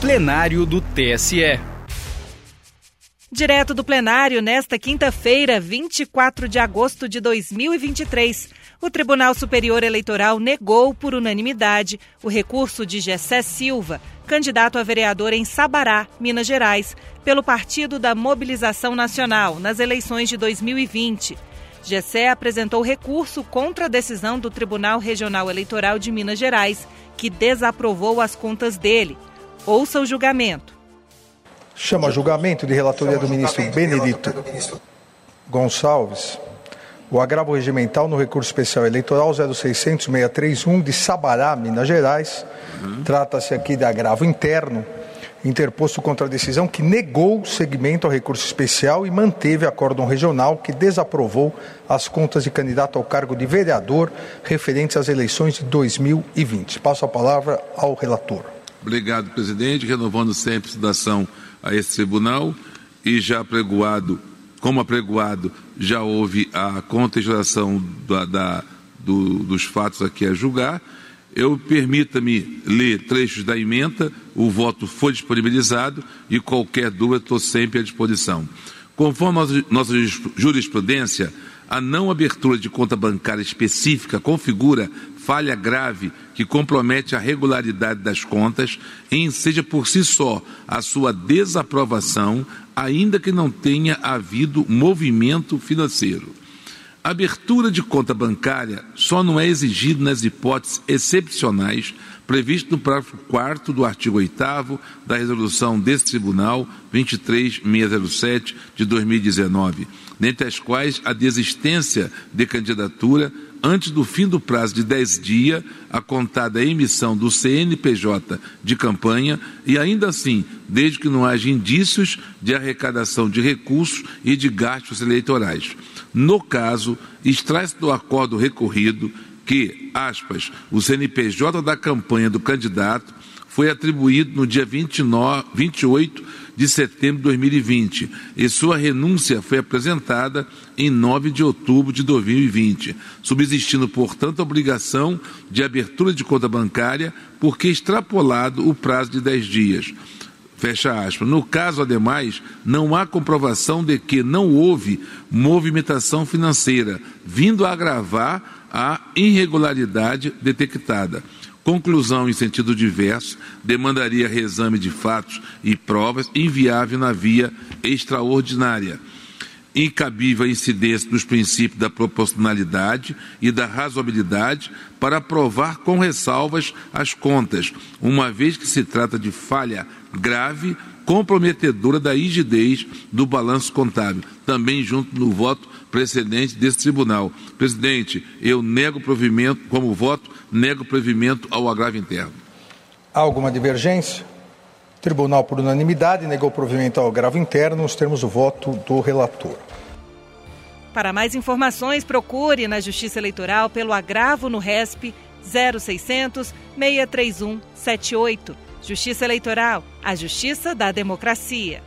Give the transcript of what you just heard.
plenário do TSE. Direto do plenário, nesta quinta-feira, 24 de agosto de 2023, o Tribunal Superior Eleitoral negou por unanimidade o recurso de Gessé Silva, candidato a vereador em Sabará, Minas Gerais, pelo Partido da Mobilização Nacional, nas eleições de 2020. Gessé apresentou recurso contra a decisão do Tribunal Regional Eleitoral de Minas Gerais, que desaprovou as contas dele. Ouça o julgamento. Chama julgamento de relatoria do ministro Benedito Gonçalves o agravo regimental no recurso especial eleitoral 0600-631 de Sabará, Minas Gerais. Uhum. Trata-se aqui de agravo interno interposto contra a decisão que negou seguimento ao recurso especial e manteve acórdão regional que desaprovou as contas de candidato ao cargo de vereador referentes às eleições de 2020. Passo a palavra ao relator. Obrigado, presidente. Renovando sempre a citação a esse tribunal e já apregoado, como apregoado, já houve a contextualização da, da, do, dos fatos aqui a julgar. Eu permita-me ler trechos da emenda, o voto foi disponibilizado e qualquer dúvida estou sempre à disposição. Conforme nossa jurisprudência, a não abertura de conta bancária específica configura falha grave que compromete a regularidade das contas em seja por si só a sua desaprovação, ainda que não tenha havido movimento financeiro. Abertura de conta bancária só não é exigida nas hipóteses excepcionais previstas no parágrafo 4 do artigo 8 da resolução desse Tribunal 23607 de 2019, dentre as quais a desistência de candidatura antes do fim do prazo de 10 dias, a contar da emissão do CNPJ de campanha e, ainda assim, desde que não haja indícios de arrecadação de recursos e de gastos eleitorais. No caso, extrai-se do acordo recorrido que, aspas, o CNPJ da campanha do candidato foi atribuído no dia 29, 28 de setembro de 2020 e sua renúncia foi apresentada em 9 de outubro de 2020, subsistindo, portanto, a obrigação de abertura de conta bancária, porque extrapolado o prazo de 10 dias. Fecha aspas. No caso, ademais, não há comprovação de que não houve movimentação financeira, vindo a agravar a irregularidade detectada. Conclusão em sentido diverso demandaria reexame de fatos e provas inviável na via extraordinária. Incabível a incidência dos princípios da proporcionalidade e da razoabilidade para aprovar com ressalvas as contas, uma vez que se trata de falha grave comprometedora da rigidez do balanço contábil, também junto no voto precedente desse tribunal. Presidente, eu nego provimento, como voto, nego provimento ao agravo interno. Há alguma divergência? O tribunal, por unanimidade, negou provimento ao agravo interno, nos termos do voto do relator. Para mais informações, procure na Justiça Eleitoral pelo agravo no RESP 0600 631 78. Justiça Eleitoral, a justiça da democracia.